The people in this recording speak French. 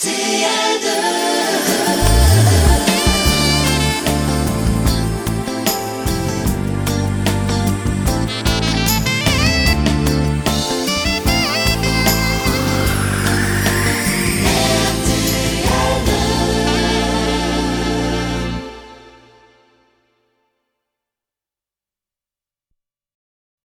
TL2